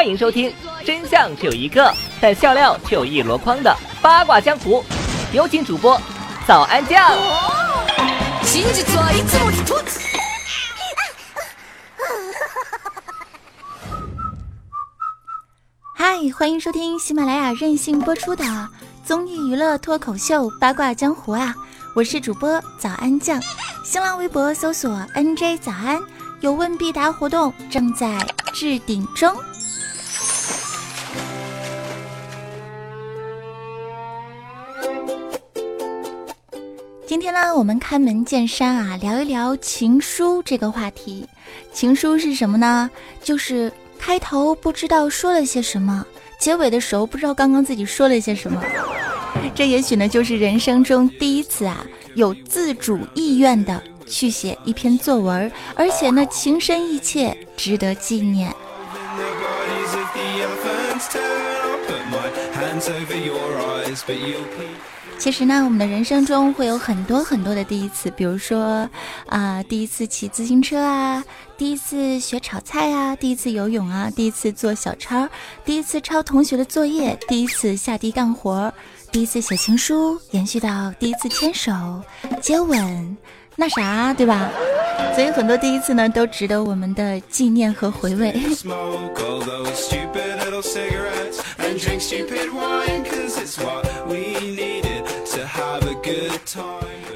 欢迎收听真相只有一个，但笑料却有一箩筐的八卦江湖。有请主播早安酱。嗨，欢迎收听喜马拉雅任性播出的综艺娱乐脱口秀八卦江湖啊！我是主播早安酱，新浪微博搜索 NJ 早安，有问必答活动正在置顶中。今天呢，我们开门见山啊，聊一聊情书这个话题。情书是什么呢？就是开头不知道说了些什么，结尾的时候不知道刚刚自己说了些什么。这也许呢，就是人生中第一次啊，有自主意愿的去写一篇作文，而且呢，情深意切，值得纪念。其实呢，我们的人生中会有很多很多的第一次，比如说，啊，第一次骑自行车啊，第一次学炒菜啊，第一次游泳啊，第一次做小抄，第一次抄同学的作业，第一次下地干活，第一次写情书，延续到第一次牵手、接吻，那啥，对吧？所以很多第一次呢，都值得我们的纪念和回味。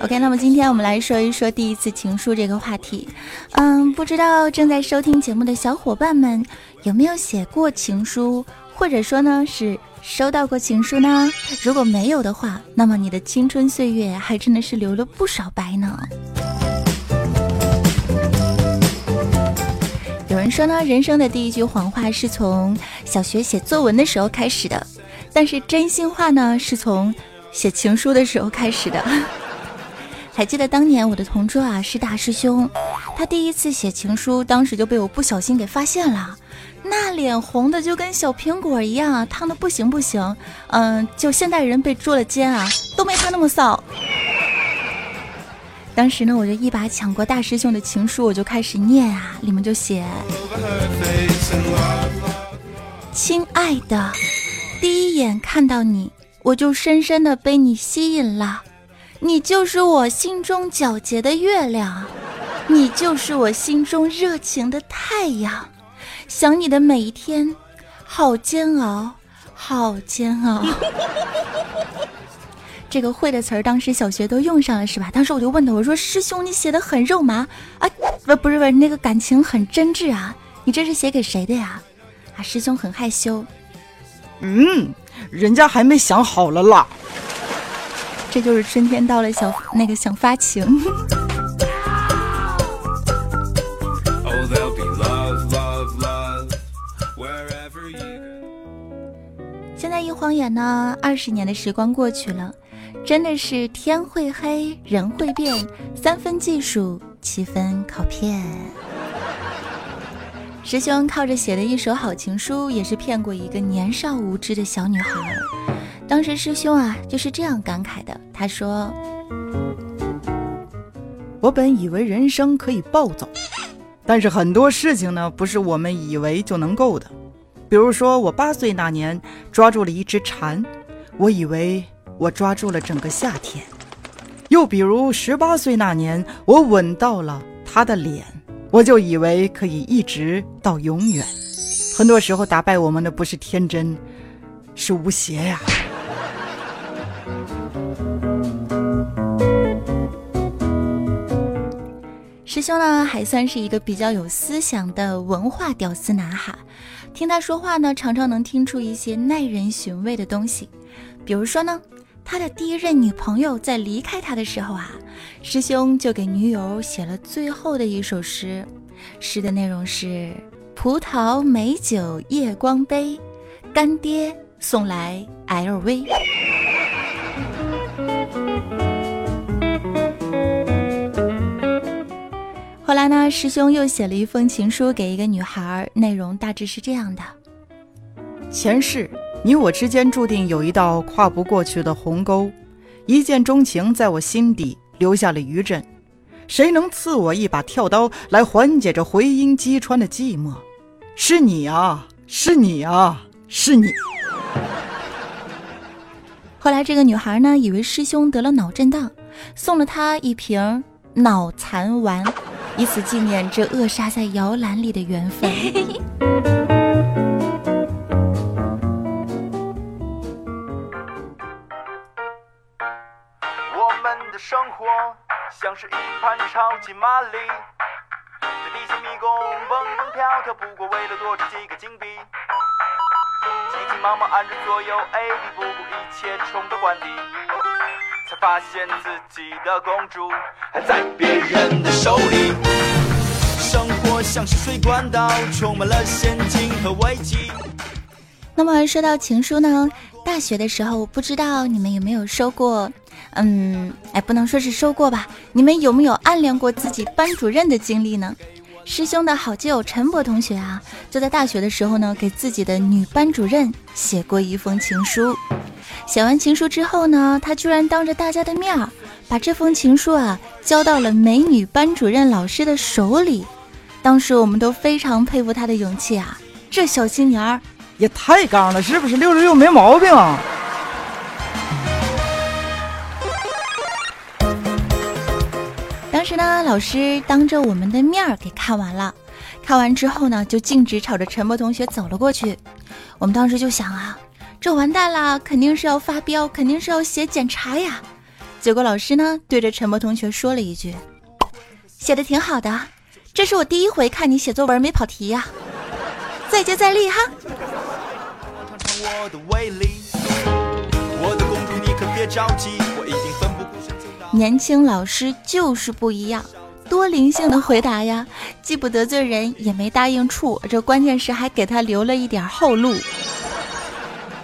OK，那么今天我们来说一说第一次情书这个话题。嗯，不知道正在收听节目的小伙伴们有没有写过情书，或者说呢是收到过情书呢？如果没有的话，那么你的青春岁月还真的是留了不少白呢。有人说呢，人生的第一句谎话是从小学写作文的时候开始的，但是真心话呢，是从写情书的时候开始的。还记得当年我的同桌啊是大师兄，他第一次写情书，当时就被我不小心给发现了，那脸红的就跟小苹果一样啊，烫的不行不行。嗯，就现代人被捉了奸啊，都没他那么臊。当时呢，我就一把抢过大师兄的情书，我就开始念啊，里面就写：“亲爱的，第一眼看到你，我就深深的被你吸引了。你就是我心中皎洁的月亮，你就是我心中热情的太阳。想你的每一天，好煎熬，好煎熬。”这个会的词儿，当时小学都用上了，是吧？当时我就问他，我说：“师兄，你写的很肉麻啊，不，不是，不是，那个感情很真挚啊，你这是写给谁的呀？”啊，师兄很害羞，嗯，人家还没想好了啦。这就是春天到了，想那个想发情。现在一晃眼呢，二十年的时光过去了。真的是天会黑，人会变，三分技术，七分靠骗。师兄靠着写的一手好情书，也是骗过一个年少无知的小女孩。当时师兄啊，就是这样感慨的。他说：“我本以为人生可以暴走，但是很多事情呢，不是我们以为就能够的。比如说，我八岁那年抓住了一只蝉，我以为。”我抓住了整个夏天，又比如十八岁那年，我吻到了他的脸，我就以为可以一直到永远。很多时候，打败我们的不是天真，是无邪呀。师兄呢，还算是一个比较有思想的文化屌丝男哈。听他说话呢，常常能听出一些耐人寻味的东西，比如说呢。他的第一任女朋友在离开他的时候啊，师兄就给女友写了最后的一首诗，诗的内容是：葡萄美酒夜光杯，干爹送来 LV。后来呢，师兄又写了一封情书给一个女孩，内容大致是这样的：前世。你我之间注定有一道跨不过去的鸿沟，一见钟情在我心底留下了余震，谁能赐我一把跳刀来缓解这回音击穿的寂寞？是你啊，是你啊，是你。后来这个女孩呢，以为师兄得了脑震荡，送了他一瓶脑残丸，以此纪念这扼杀在摇篮里的缘分。像是一盘超级玛丽，在地下迷宫蹦蹦跳跳，不过为了多赚几个金币。急急忙忙按着左右 A B，不顾一切冲到关底，才发现自己的公主还在别人的手里。生活像是水管道，充满了陷阱和危机。那么说到情书呢，大学的时候不知道你们有没有收过？嗯，哎，不能说是收过吧？你们有没有暗恋过自己班主任的经历呢？师兄的好基友陈博同学啊，就在大学的时候呢，给自己的女班主任写过一封情书。写完情书之后呢，他居然当着大家的面儿，把这封情书啊交到了美女班主任老师的手里。当时我们都非常佩服他的勇气啊，这小青年儿。也太刚了，是不是？六六六没毛病啊。当时呢，老师当着我们的面儿给看完了，看完之后呢，就径直朝着陈博同学走了过去。我们当时就想啊，这完蛋了，肯定是要发飙，肯定是要写检查呀。结果老师呢，对着陈博同学说了一句：“写的挺好的，这是我第一回看你写作文没跑题呀，再接再厉哈。”我的，公主，你可别着急，我一定奋不顾身就到。年轻老师就是不一样，多灵性的回答呀，既不得罪人，也没答应处，这关键是还给他留了一点后路。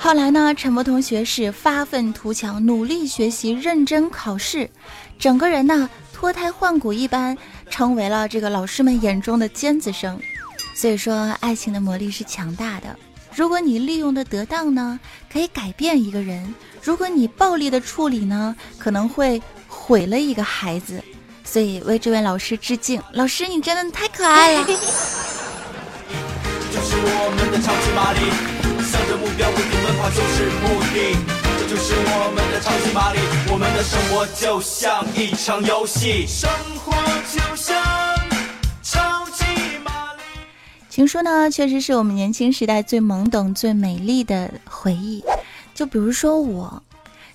后来呢，陈博同学是发愤图强，努力学习，认真考试，整个人呢脱胎换骨一般，成为了这个老师们眼中的尖子生。所以说，爱情的魔力是强大的。如果你利用的得当呢，可以改变一个人；如果你暴力的处理呢，可能会毁了一个孩子。所以为这位老师致敬，老师你真的太可爱了。这就是我们的超级玛丽，向着目标不停奔跑就是目的。这就是我们的超级玛丽，我们的生活就像一场游戏，生活就像超级玛丽。情书呢，确实是我们年轻时代最懵懂、最美丽的回忆。就比如说我，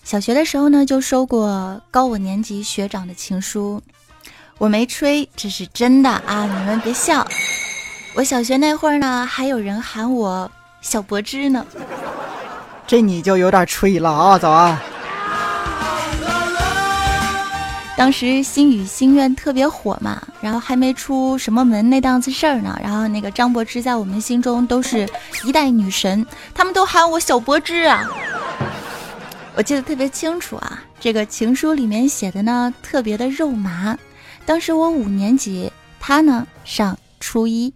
小学的时候呢，就收过高我年级学长的情书，我没吹，这是真的啊！你们别笑。我小学那会儿呢，还有人喊我小柏芝呢。这你就有点吹了啊！早安，当时心语心愿特别火嘛，然后还没出什么门那档子事儿呢，然后那个张柏芝在我们心中都是一代女神，他们都喊我小柏芝啊。我记得特别清楚啊，这个情书里面写的呢特别的肉麻。当时我五年级，他呢上初一。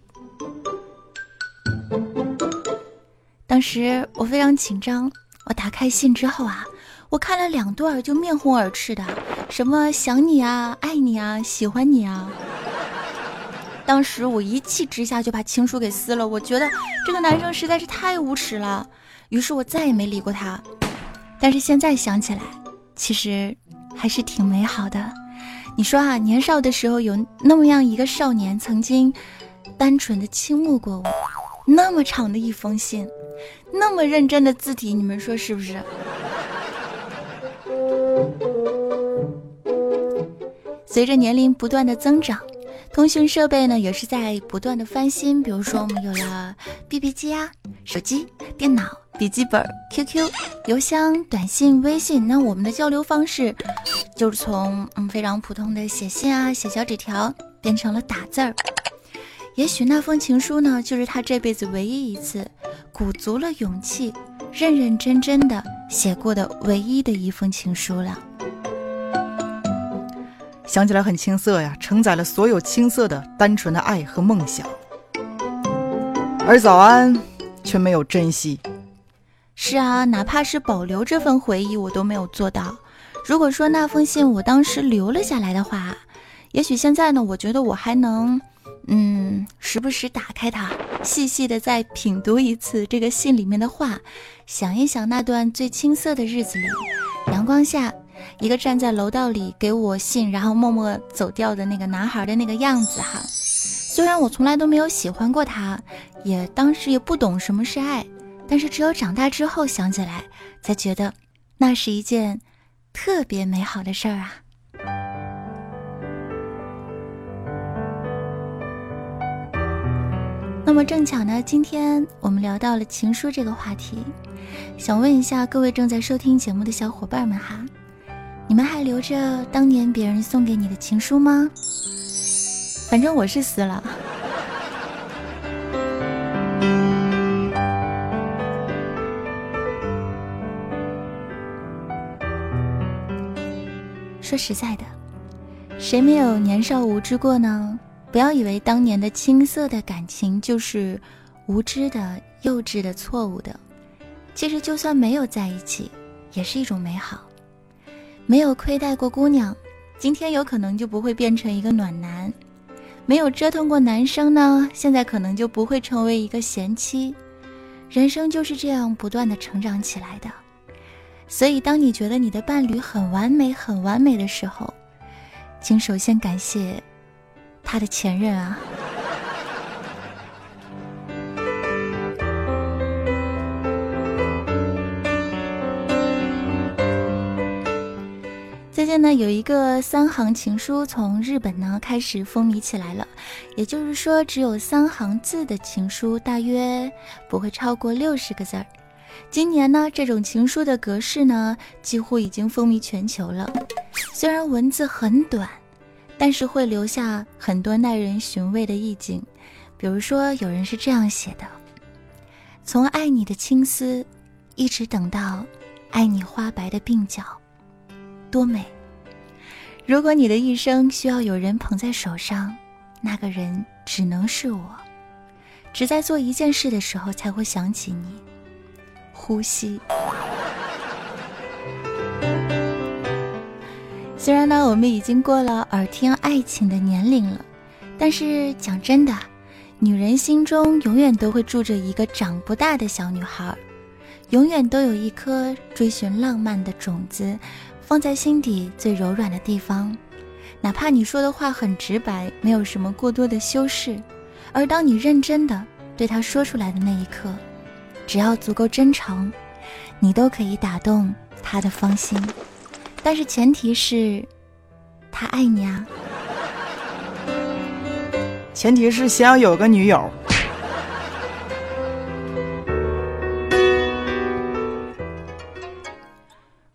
当时我非常紧张，我打开信之后啊，我看了两段就面红耳赤的，什么想你啊、爱你啊、喜欢你啊。当时我一气之下就把情书给撕了，我觉得这个男生实在是太无耻了，于是我再也没理过他。但是现在想起来，其实还是挺美好的。你说啊，年少的时候有那么样一个少年，曾经单纯的倾慕过我，那么长的一封信，那么认真的字体，你们说是不是？随着年龄不断的增长，通讯设备呢也是在不断的翻新。比如说，我们有了 BB 机啊、手机、电脑、笔记本、QQ、邮箱、短信、微信。那我们的交流方式，就是从嗯非常普通的写信啊、写小纸条，变成了打字儿。也许那封情书呢，就是他这辈子唯一一次鼓足了勇气，认认真真的写过的唯一的一封情书了。想起来很青涩呀，承载了所有青涩的单纯的爱和梦想。而早安却没有珍惜。是啊，哪怕是保留这份回忆，我都没有做到。如果说那封信我当时留了下来的话，也许现在呢，我觉得我还能，嗯，时不时打开它，细细的再品读一次这个信里面的话，想一想那段最青涩的日子里，阳光下，一个站在楼道里给我信，然后默默走掉的那个男孩的那个样子哈。虽然我从来都没有喜欢过他，也当时也不懂什么是爱，但是只有长大之后想起来，才觉得那是一件特别美好的事儿啊。那么正巧呢，今天我们聊到了情书这个话题，想问一下各位正在收听节目的小伙伴们哈，你们还留着当年别人送给你的情书吗？反正我是撕了。说实在的，谁没有年少无知过呢？不要以为当年的青涩的感情就是无知的、幼稚的、错误的。其实，就算没有在一起，也是一种美好。没有亏待过姑娘，今天有可能就不会变成一个暖男。没有折腾过男生呢，现在可能就不会成为一个贤妻。人生就是这样不断的成长起来的。所以，当你觉得你的伴侣很完美、很完美的时候，请首先感谢他的前任啊。最近呢，有一个三行情书从日本呢开始风靡起来了，也就是说，只有三行字的情书大约不会超过六十个字儿。今年呢，这种情书的格式呢几乎已经风靡全球了。虽然文字很短，但是会留下很多耐人寻味的意境。比如说，有人是这样写的：从爱你的青丝，一直等到爱你花白的鬓角。多美！如果你的一生需要有人捧在手上，那个人只能是我。只在做一件事的时候才会想起你，呼吸。虽然呢，我们已经过了耳听爱情的年龄了，但是讲真的，女人心中永远都会住着一个长不大的小女孩，永远都有一颗追寻浪漫的种子。放在心底最柔软的地方，哪怕你说的话很直白，没有什么过多的修饰，而当你认真的对他说出来的那一刻，只要足够真诚，你都可以打动他的芳心。但是前提是，他爱你啊。前提是先要有个女友。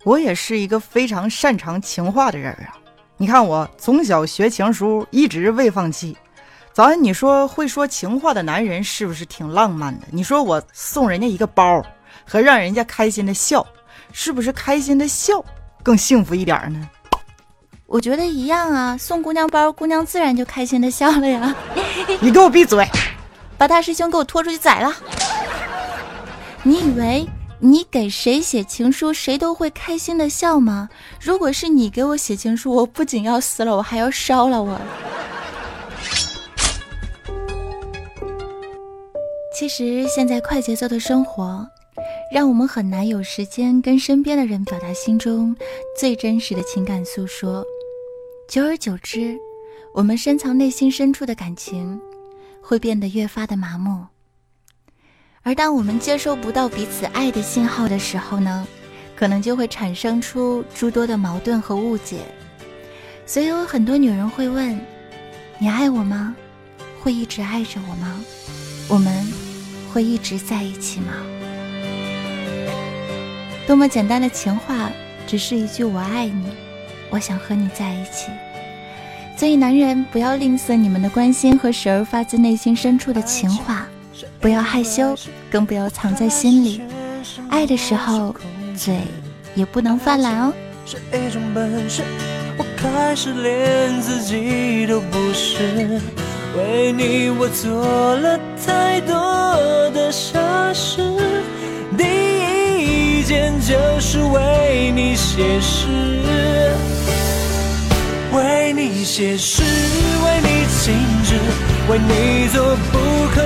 我也是一个非常擅长情话的人啊！你看我从小学情书，一直未放弃。早安，你说会说情话的男人是不是挺浪漫的？你说我送人家一个包，和让人家开心的笑，是不是开心的笑更幸福一点呢？我觉得一样啊，送姑娘包，姑娘自然就开心的笑了呀。你给我闭嘴，把大师兄给我拖出去宰了！你以为？你给谁写情书，谁都会开心的笑吗？如果是你给我写情书，我不仅要死了，我还要烧了我。其实现在快节奏的生活，让我们很难有时间跟身边的人表达心中最真实的情感诉说。久而久之，我们深藏内心深处的感情，会变得越发的麻木。而当我们接收不到彼此爱的信号的时候呢，可能就会产生出诸多的矛盾和误解。所以有很多女人会问：“你爱我吗？会一直爱着我吗？我们会一直在一起吗？”多么简单的情话，只是一句“我爱你”，我想和你在一起。所以男人不要吝啬你们的关心和时而发自内心深处的情话。不要害羞，更不要藏在心里。爱的时候，嘴也不能犯懒哦。是一种本事，我开始连自己都不是。为你，我做了太多的傻事。第一件就是为你写诗，为你写诗，为你静止，为你做不可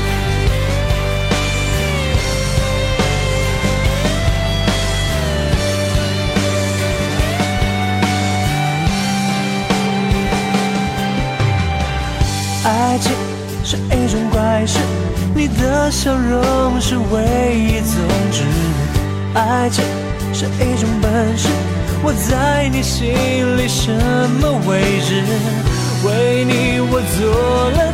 爱情是一种怪事，你的笑容是唯一宗旨。爱情是一种本事，我在你心里什么位置？为你我做了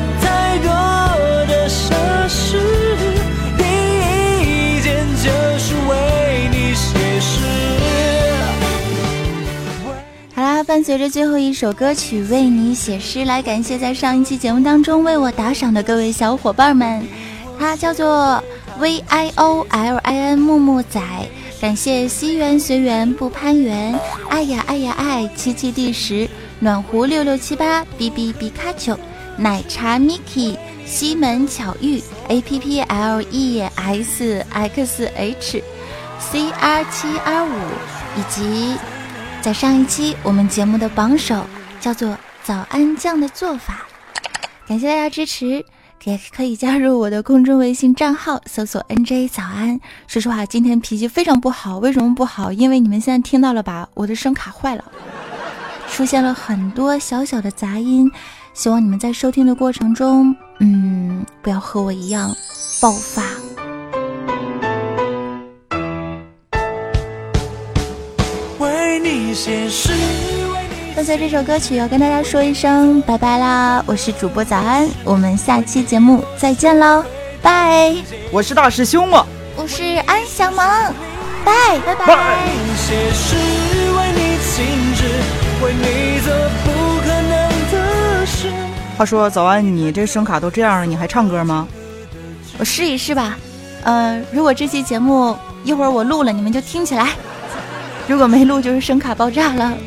随着最后一首歌曲《为你写诗》，来感谢在上一期节目当中为我打赏的各位小伙伴们。他叫做 V I O L I N 木木仔，感谢西园随缘不攀缘，爱呀爱呀爱，七七第十，暖壶六六七八，B B 比卡丘，奶茶 Miki，西门巧遇，A P P L E S X H，C R 七 R 五，以及。在上一期我们节目的榜首叫做“早安酱”的做法，感谢大家支持，也可以加入我的公众微信账号，搜索 “nj 早安”。说实话，今天脾气非常不好，为什么不好？因为你们现在听到了吧，我的声卡坏了，出现了很多小小的杂音，希望你们在收听的过程中，嗯，不要和我一样爆发。伴随这首歌曲，要跟大家说一声拜拜啦！我是主播早安，我们下期节目再见喽，拜！我是大师兄嘛，我是安小萌，拜拜拜。话说早安，你这声卡都这样了，你还唱歌吗？我试一试吧。嗯，如果这期节目一会儿我录了，你们就听起来。如果没录，就是声卡爆炸了。